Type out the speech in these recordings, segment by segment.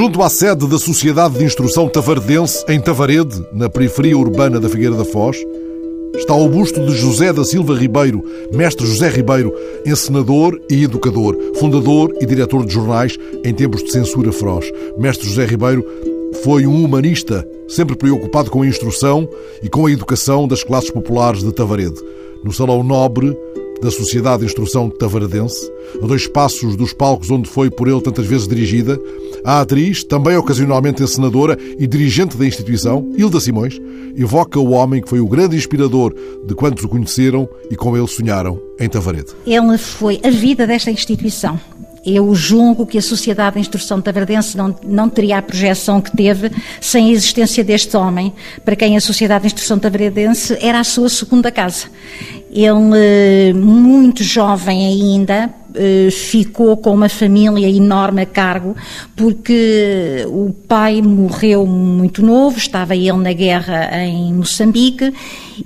Junto à sede da Sociedade de Instrução Tavardense, em Tavarede, na periferia urbana da Figueira da Foz, está o busto de José da Silva Ribeiro, mestre José Ribeiro, encenador e educador, fundador e diretor de jornais em tempos de censura feroz. Mestre José Ribeiro foi um humanista, sempre preocupado com a instrução e com a educação das classes populares de Tavarede. No Salão Nobre da Sociedade de Instrução Tavaradense, a dois passos dos palcos onde foi por ele tantas vezes dirigida, a atriz, também ocasionalmente encenadora e dirigente da instituição, Hilda Simões, evoca o homem que foi o grande inspirador de quantos o conheceram e com ele sonharam em Tavarede. Ele foi a vida desta instituição. Eu julgo que a Sociedade de Instrução Tavardense não, não teria a projeção que teve sem a existência deste homem, para quem a Sociedade de Instrução Tavardense era a sua segunda casa. Ele, muito jovem ainda, eh, ficou com uma família enorme a cargo, porque o pai morreu muito novo, estava ele na guerra em Moçambique,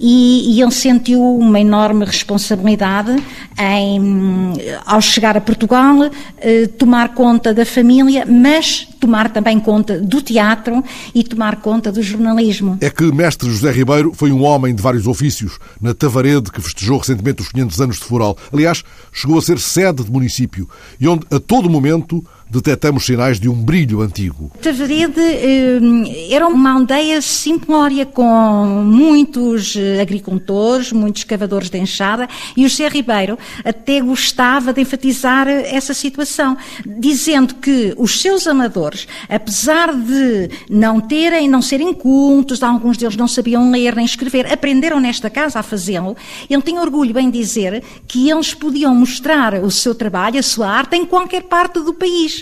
e, e ele sentiu uma enorme responsabilidade em, ao chegar a Portugal, eh, tomar conta da família, mas tomar também conta do teatro e tomar conta do jornalismo. É que mestre José Ribeiro foi um homem de vários ofícios, na Tavarede, que festejou recentemente os 500 anos de Foral. Aliás, chegou a ser sede de município e onde, a todo momento, detectamos sinais de um brilho antigo. Tavarede eh, era uma aldeia simplória com muitos eh, agricultores, muitos cavadores de enxada e o José Ribeiro até gostava de enfatizar essa situação, dizendo que os seus amadores, apesar de não terem, não serem cultos, alguns deles não sabiam ler nem escrever, aprenderam nesta casa a fazê-lo. Ele tinha orgulho em dizer que eles podiam mostrar o seu trabalho, a sua arte em qualquer parte do país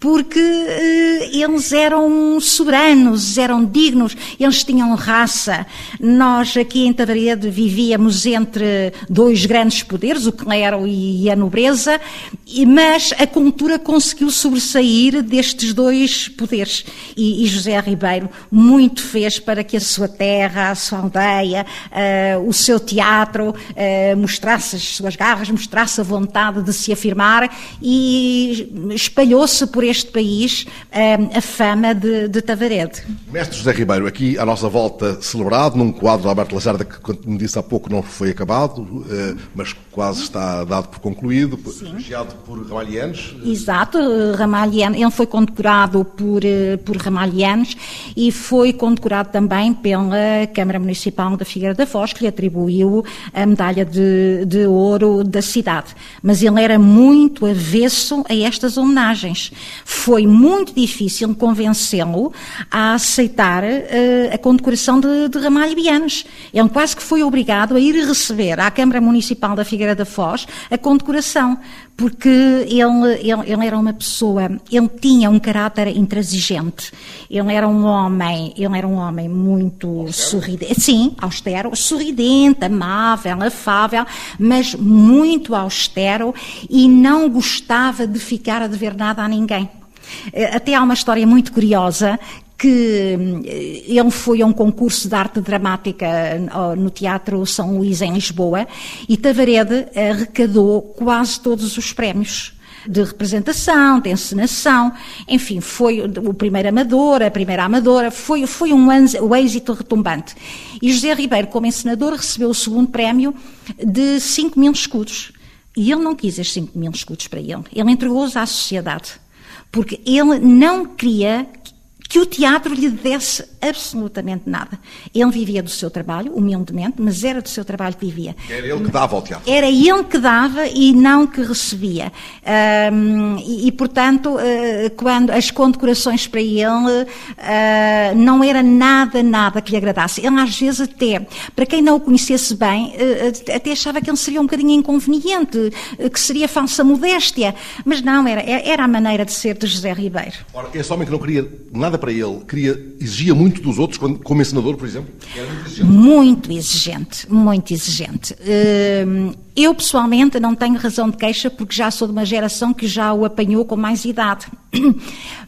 porque eh, eles eram soberanos, eram dignos, eles tinham raça. Nós aqui em Tavarede vivíamos entre dois grandes poderes, o clero e a nobreza, mas a cultura conseguiu sobressair destes dois poderes. E, e José Ribeiro muito fez para que a sua terra, a sua aldeia, uh, o seu teatro uh, mostrasse as suas garras, mostrasse a vontade de se afirmar e espalhou-se por este país ehm, a fama de, de Tavarede. Mestre José Ribeiro, aqui à nossa volta celebrado, num quadro de Alberto Lacerda que, como me disse há pouco, não foi acabado, eh, mas quase está dado por concluído, elogiado por Ramalhianos. Exato, Ramalhianos, ele foi condecorado por, eh, por Ramalhianos e foi condecorado também pela Câmara Municipal da Figueira da Foz, que lhe atribuiu a medalha de, de ouro da cidade. Mas ele era muito avesso a estas homenagens foi muito difícil convencê-lo a aceitar uh, a condecoração de, de Ramalho Bianos. Ele quase que foi obrigado a ir receber à Câmara Municipal da Figueira da Foz a condecoração, porque ele, ele, ele, era uma pessoa, ele tinha um caráter intransigente. Ele era um homem, ele era um homem muito sorridente, sim, austero, sorridente, amável, afável, mas muito austero e não gostava de ficar a dever nada a ninguém. Eh, até há uma história muito curiosa que eh, ele foi a um concurso de arte dramática eh, no Teatro São Luís, em Lisboa, e Tavarede arrecadou quase todos os prémios de representação, de encenação, enfim, foi o primeiro amador, a primeira amadora, foi, foi um o êxito retumbante. E José Ribeiro, como encenador, recebeu o segundo prémio de 5 mil escudos. E ele não quis estes 5 mil escudos para ele, ele entregou-os à sociedade porque ele não queria que o teatro lhe desse absolutamente nada. Ele vivia do seu trabalho, humildemente, mas era do seu trabalho que vivia. Era ele que dava ao teatro. Era ele que dava e não que recebia. Um, e, e, portanto, uh, quando as condecorações para ele uh, não era nada, nada que lhe agradasse. Ele, às vezes, até, para quem não o conhecesse bem, uh, até achava que ele seria um bocadinho inconveniente, que seria falsa modéstia. Mas não, era, era a maneira de ser de José Ribeiro. Ora, esse homem que não queria nada para ele, queria, exigia muito dos outros, como ensinador, por exemplo? muito exigente. Muito exigente, muito exigente. Hum, eu, pessoalmente, não tenho razão de queixa porque já sou de uma geração que já o apanhou com mais idade.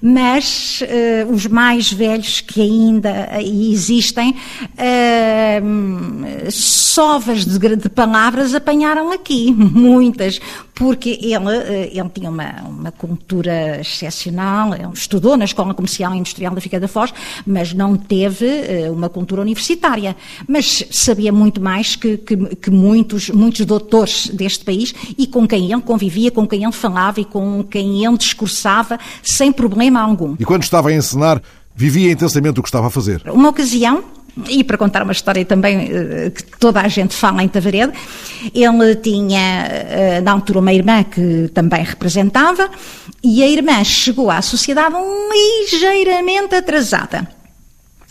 Mas uh, os mais velhos que ainda existem, uh, sovas de, de palavras apanharam aqui, muitas, porque ele, eh, ele tinha uma, uma cultura excepcional, ele estudou na Escola Comercial e Industrial da Figueira da Foz, mas não teve uma cultura universitária. Mas sabia muito mais que, que, que muitos, muitos doutores deste país e com quem ele convivia, com quem ele falava e com quem ele discursava sem problema algum. E quando estava a ensinar, vivia intensamente o que estava a fazer? Uma ocasião, e para contar uma história também eh, que toda a gente fala em Tavarede, ele tinha, eh, na altura, uma irmã que também representava, e a irmã chegou à sociedade ligeiramente atrasada.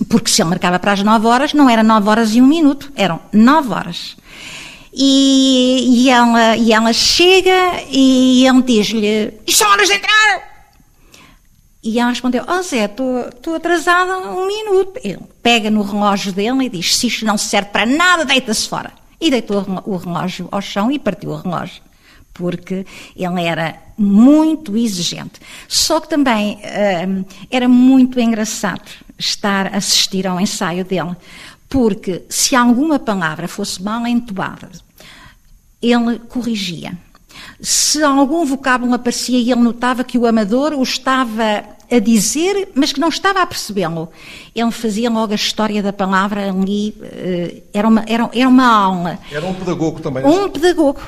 Porque se ele marcava para as 9 horas, não era 9 horas e um minuto, eram 9 horas. E, e, ela, e ela chega e ele diz-lhe: Isto são horas de entrar! E ela respondeu: Oh Zé, estou atrasada um minuto. Ele pega no relógio dele e diz: Se isto não serve para nada, deita-se fora. E deitou o relógio ao chão e partiu o relógio. Porque ele era muito exigente. Só que também hum, era muito engraçado estar a assistir ao ensaio dele. Porque se alguma palavra fosse mal entoada, ele corrigia se algum vocábulo aparecia e ele notava que o amador o estava a dizer, mas que não estava a percebê-lo, ele fazia logo a história da palavra ali, eh, era uma, era, era uma aula. Era um pedagogo também. Um pedagogo.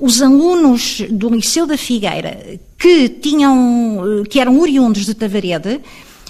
Os alunos do Liceu da Figueira, que tinham, eh, que eram oriundos de Tavarede,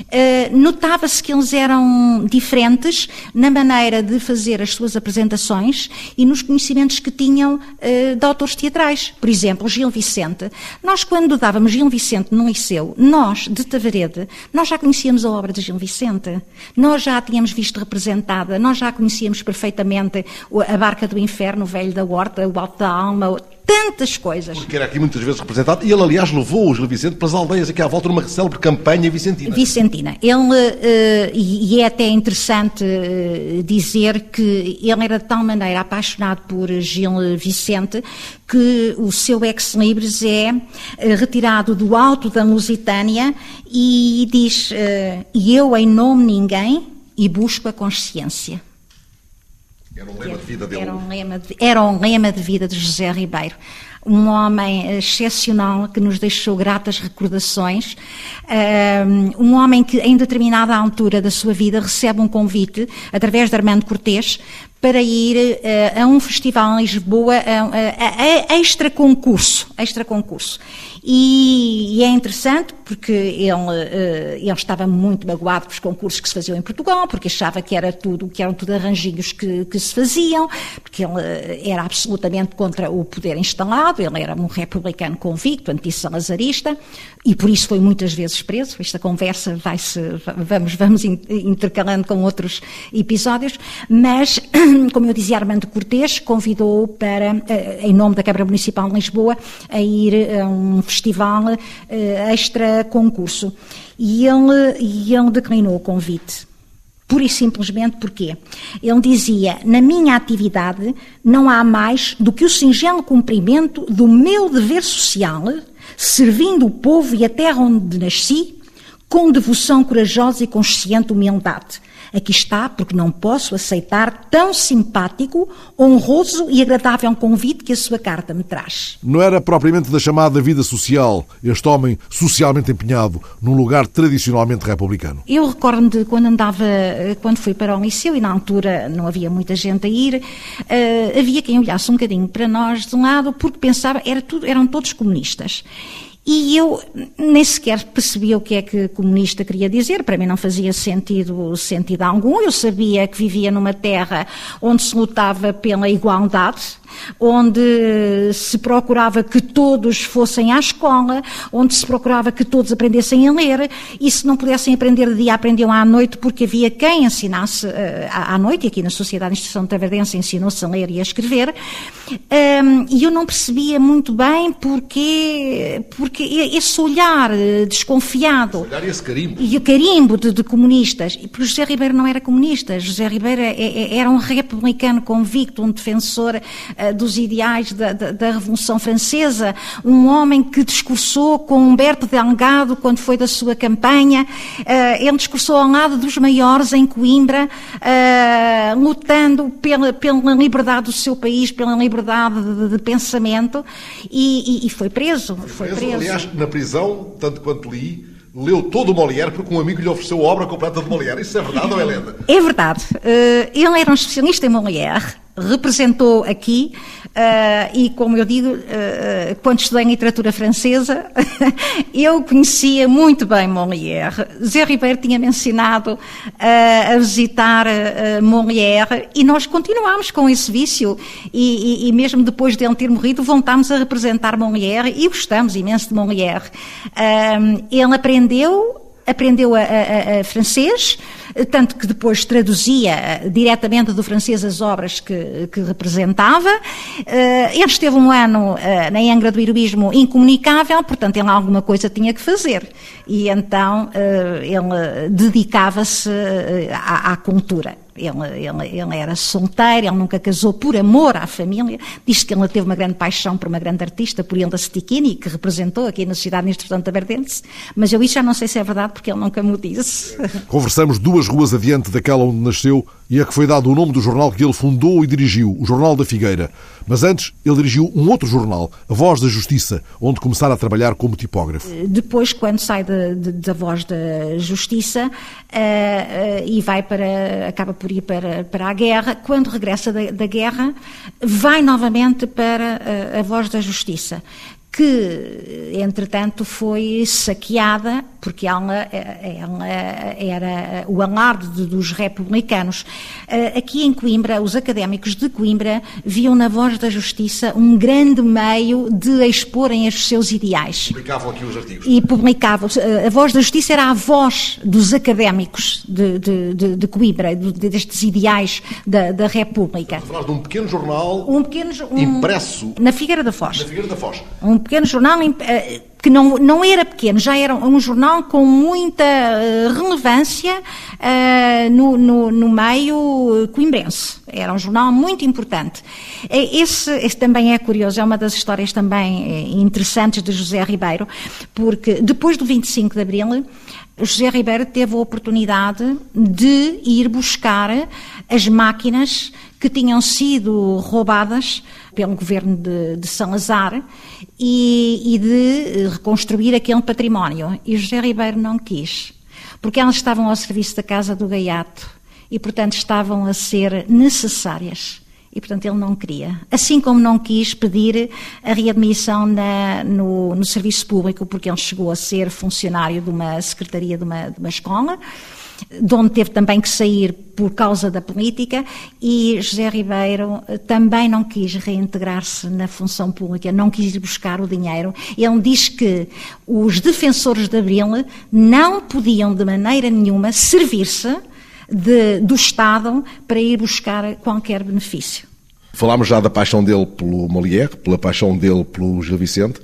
Uh, Notava-se que eles eram diferentes na maneira de fazer as suas apresentações e nos conhecimentos que tinham uh, de autores teatrais. Por exemplo, Gil Vicente. Nós, quando dávamos Gil Vicente no liceu, nós, de Tavarede, nós já conhecíamos a obra de Gil Vicente. Nós já a tínhamos visto representada, nós já conhecíamos perfeitamente a Barca do Inferno, o Velho da Horta, o Alto da Alma, tantas coisas. Porque era aqui muitas vezes representado, e ele, aliás, levou o Gil Vicente pelas aldeias aqui à volta numa célebre campanha vicentina. Vicentina. Ele, uh, e é até interessante uh, dizer que ele era de tal maneira apaixonado por Gil Vicente que o seu ex-libris é uh, retirado do alto da Lusitânia e diz: E eu, em nome de ninguém, e busco a consciência. Era um lema de vida dele. Era um lema de, era um lema de vida de José Ribeiro. Um homem excepcional que nos deixou gratas recordações. Um homem que, em determinada altura da sua vida, recebe um convite, através de Armando Cortês, para ir uh, a um festival em Lisboa, a, a, a extra concurso, extra concurso. E, e, é interessante porque ele, uh, ele estava muito magoado com os concursos que se faziam em Portugal, porque achava que era tudo, que eram tudo arranjinhos que, que se faziam, porque ele uh, era absolutamente contra o poder instalado, ele era um republicano convicto, anti-salazarista, e por isso foi muitas vezes preso. Esta conversa vai-se, vamos, vamos intercalando com outros episódios, mas, como eu dizia, Armando Cortês convidou para, uh, em nome da Câmara Municipal de Lisboa, a ir a um festival uh, extra concurso. E ele, e ele declinou o convite. Pura e simplesmente porque ele dizia: Na minha atividade não há mais do que o singelo cumprimento do meu dever social, servindo o povo e a terra onde nasci, com devoção corajosa e consciente humildade Aqui está, porque não posso aceitar tão simpático, honroso e agradável convite que a sua carta me traz. Não era propriamente da chamada vida social, este homem socialmente empenhado num lugar tradicionalmente republicano. Eu recordo-me de quando andava, quando fui para o liceu e na altura não havia muita gente a ir, uh, havia quem olhasse um bocadinho para nós de um lado porque pensava era tudo, eram todos comunistas. E eu nem sequer percebia o que é que comunista queria dizer, para mim não fazia sentido, sentido algum. Eu sabia que vivia numa terra onde se lutava pela igualdade, onde se procurava que todos fossem à escola, onde se procurava que todos aprendessem a ler, e se não pudessem aprender de dia, aprendiam à noite, porque havia quem ensinasse uh, à noite, e aqui na Sociedade de Instrução Tavardense ensinou-se a ler e a escrever, um, e eu não percebia muito bem porque, porque esse olhar eh, desconfiado. Esse olhar e esse carimbo. E o carimbo de, de comunistas. Porque José Ribeiro não era comunista. José Ribeiro é, é, era um republicano convicto, um defensor uh, dos ideais da, da, da, Revolução Francesa, um homem que discursou com Humberto Delgado quando foi da sua campanha, ele discursou ao lado dos maiores em Coimbra, lutando pela, pela liberdade do seu país, pela liberdade de, de pensamento, e, e, e, foi preso. Foi preso. Aliás, na prisão, tanto quanto li, leu todo o Molière porque um amigo lhe ofereceu a obra completa de Molière. Isso é verdade ou é lenda? É verdade. Uh, ele era um especialista em Molière representou aqui uh, e, como eu digo, uh, quando estudei em literatura francesa, eu conhecia muito bem Molière. Zé Ribeiro tinha mencionado uh, a visitar Molière e nós continuámos com esse vício e, e, e, mesmo depois de ele ter morrido voltámos a representar Molière e gostamos imenso de Molière. ele aprendeu aprendeu a, a, a, francês, tanto que depois traduzia eh, diretamente do francês as obras que, que representava. Eh, ele esteve um ano eh, na Angra do Heroísmo incomunicável, portanto ele alguma coisa tinha que fazer. E então ele dedicava-se à, à cultura. Ele, ele, ele, era solteiro, ele nunca casou por amor à família. Diz que ele teve uma grande paixão por uma grande artista, por Hilda Stikini, que representou aqui na Sociedade de Instrução Taverdense. Mas eu isso já não sei se é verdade, porque ele nunca me disse. Conversamos duas ruas adiante daquela onde nasceu e a que foi dado o nome do jornal que ele fundou e dirigiu, o Jornal da Figueira. Mas antes, ele dirigiu um outro jornal, A Voz da Justiça, onde começara a trabalhar como tipógrafo. Depois, quando sai da, da Voz da Justiça uh, uh, e vai para, acaba por ir para, para a guerra, quando regressa da, da guerra, vai novamente para uh, a Voz da Justiça que, entretanto, foi saqueada, porque ela, ela era o alarde dos republicanos. Eh, aqui em Coimbra, os académicos de Coimbra viam na Voz da Justiça um grande meio de exporem os seus ideais. Publicavam aqui os artigos. E publicavam. Eh, a Voz da Justiça era a voz dos académicos de, de, de, de Coimbra, destes ideais da, da República. Falar de um pequeno jornal um pequeno, um, impresso na Figueira da Foz. Na Figueira da Foz. Um pequeno jornal eh, que não, não era pequeno, já era um jornal com muita eh, relevância uh, no, no, no, meio coimbrense. Era um jornal muito importante. Esse, esse, também é curioso, é uma das histórias também interessantes de José Ribeiro, porque depois do 25 de Abril, José Ribeiro teve a oportunidade de ir buscar as máquinas que tinham sido roubadas pelo governo de, de Salazar e, e, de reconstruir aquele património. E José Ribeiro não quis, porque elas estavam ao serviço da Casa do Gaiato e, portanto, estavam a ser necessárias. E, portanto, ele não queria. Assim como não quis pedir a readmissão na, no, no, serviço público, porque ele chegou a ser funcionário de uma secretaria de uma, de uma escola, de onde teve também que sair por causa da política, e José Ribeiro eh, também não quis reintegrar-se na função pública, não quis ir buscar o dinheiro. Ele diz que os defensores de Abril não podiam de maneira nenhuma servir-se do Estado para ir buscar qualquer benefício. Falámos já da paixão dele pelo Molière, pela paixão dele pelo Gil Vicente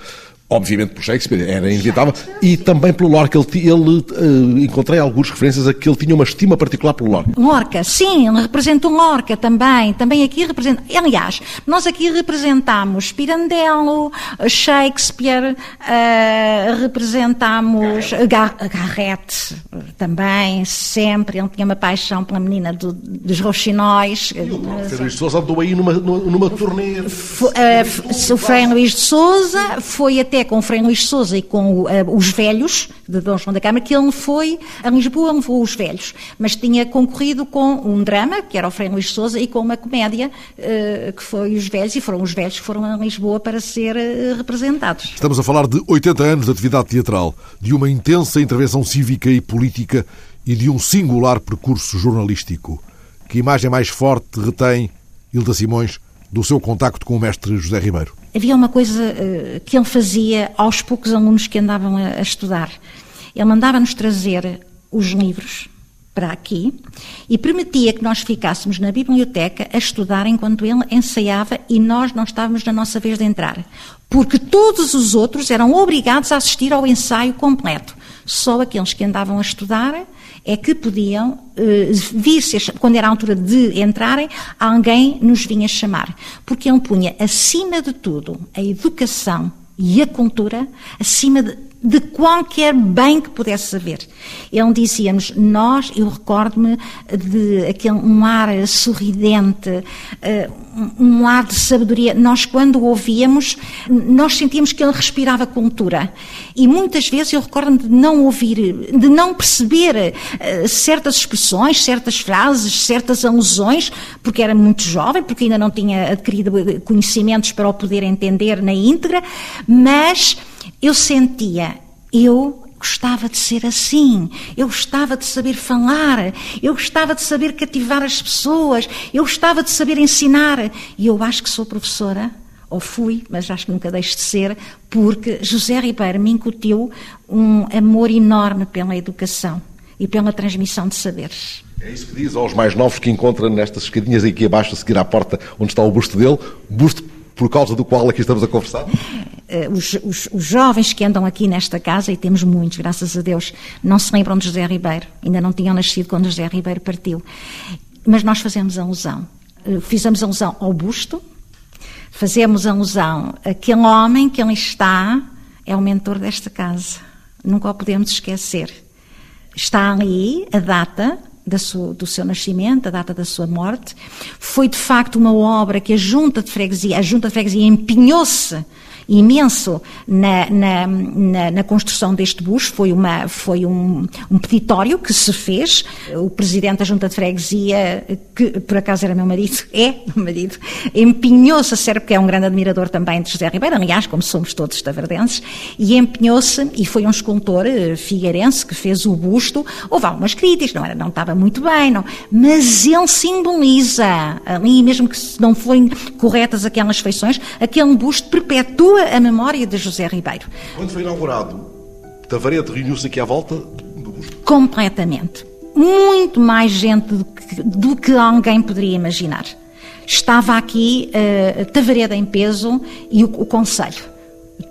obviamente por Shakespeare, era inevitável, e também pelo Lorca. Ele, ele uh, encontrei algumas referências a que ele tinha uma estima particular pelo Lorca. Lorca, sim, ele representou Lorca também. Também aqui representa. Aliás, nós aqui representamos Pirandello, Shakespeare, uh, representamos Garrett também, sempre. Ele tinha uma paixão pela menina do, dos roxinóis. E o Frei Luís de Souza andou aí numa, numa turnê. Uh, o Frei Luís de Souza foi até com o Frei Luís Souza e com uh, os velhos, de Dom João da Câmara, que ele foi a Lisboa, levou os velhos, mas tinha concorrido com um drama, que era o Frei Luís Souza, e com uma comédia, uh, que foi os velhos, e foram os velhos que foram a Lisboa para ser uh, representados. Estamos a falar de 80 anos de atividade teatral, de uma intensa intervenção cívica e política e de um singular percurso jornalístico. Que imagem mais forte retém Hilda Simões do seu contacto com o mestre José Ribeiro? Havia uma coisa uh, que ele fazia aos poucos alunos que andavam a estudar. Ele mandava-nos trazer os livros para aqui e permitia que nós ficássemos na biblioteca a estudar enquanto ele ensaiava e nós não estávamos na nossa vez de entrar. Porque todos os outros eram obrigados a assistir ao ensaio completo. Só aqueles que andavam a estudar é que podiam uh, vir, quando era a altura de entrarem, alguém nos vinha chamar. Porque ele punha, acima de tudo, a educação e a cultura, acima de de qualquer bem que pudesse haver. Ele dizia-nos, nós, eu recordo-me de aquele, um ar sorridente, uh, um ar de sabedoria. Nós, quando o ouvíamos, nós sentíamos que ele respirava cultura. E muitas vezes eu recordo-me de não ouvir, de não perceber uh, certas expressões, certas frases, certas alusões, porque era muito jovem, porque ainda não tinha adquirido conhecimentos para o poder entender na íntegra, mas eu sentia, eu gostava de ser assim, eu gostava de saber falar, eu gostava de saber cativar as pessoas, eu gostava de saber ensinar. E eu acho que sou professora, ou fui, mas acho que nunca deixo de ser, porque José Ribeiro me incutiu um amor enorme pela educação e pela transmissão de saberes. É isso que diz aos mais novos que encontra nestas escadinhas aqui abaixo, a seguir à porta onde está o busto dele, busto por causa do qual aqui estamos a conversar? Eh, os, os, os, jovens que andam aqui nesta casa, e temos muitos, graças a Deus, não se lembram de José Ribeiro. Ainda não tinham nascido quando José Ribeiro partiu. Mas nós fazemos alusão. Eh, fizemos alusão ao busto, fazemos alusão àquele homem que ali está, é o mentor desta casa. Nunca o podemos esquecer. Está ali a data sua, do seu nascimento, a data da sua morte. Foi de facto uma obra que a Junta de Freguesia, a Junta de Freguesia empenhou-se imenso na, na, na, na, construção deste bus. Foi, uma, foi um, um que se fez. O presidente da Junta de Freguesia, que por acaso era meu marido, é meu marido, empenhou-se a ser, porque é um grande admirador também de José Ribeiro, aliás, como somos todos taverdenses, e empenhou-se, e foi um escultor eh, figueirense que fez o busto. Houve algumas críticas, não, era, não estava muito bem, não, mas ele simboliza, ali mesmo que não forem corretas aquelas feições, aquele busto perpetua a memória de José Ribeiro. Quando foi inaugurado, Tavarete reuniu-se aqui à volta? Completamente. Muito mais gente do que, do que alguém poderia imaginar. Estava aqui uh, Tavareda em peso e o, o Conselho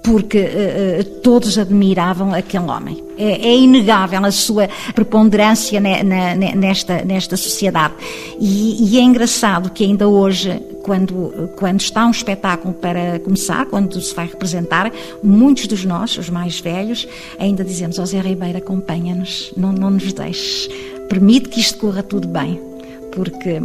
porque uh, todos admiravam aquele homem. É, é, inegável a sua preponderância ne, na, nesta, nesta sociedade. E, e, é engraçado que ainda hoje, quando, quando está um espetáculo para começar, quando se vai representar, muitos dos nós, os mais velhos, ainda dizemos: Ó oh, Zé Ribeiro, acompanha-nos, não, não nos deixes, permite que isto corra tudo bem, porque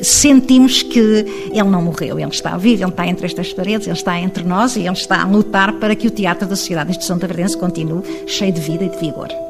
sentimos que ele não morreu, ele está vivo, ele está entre estas paredes, ele está entre nós e ele está a lutar para que o Teatro da Sociedade de Instituição Taverdense continue cheio de vida e de vigor.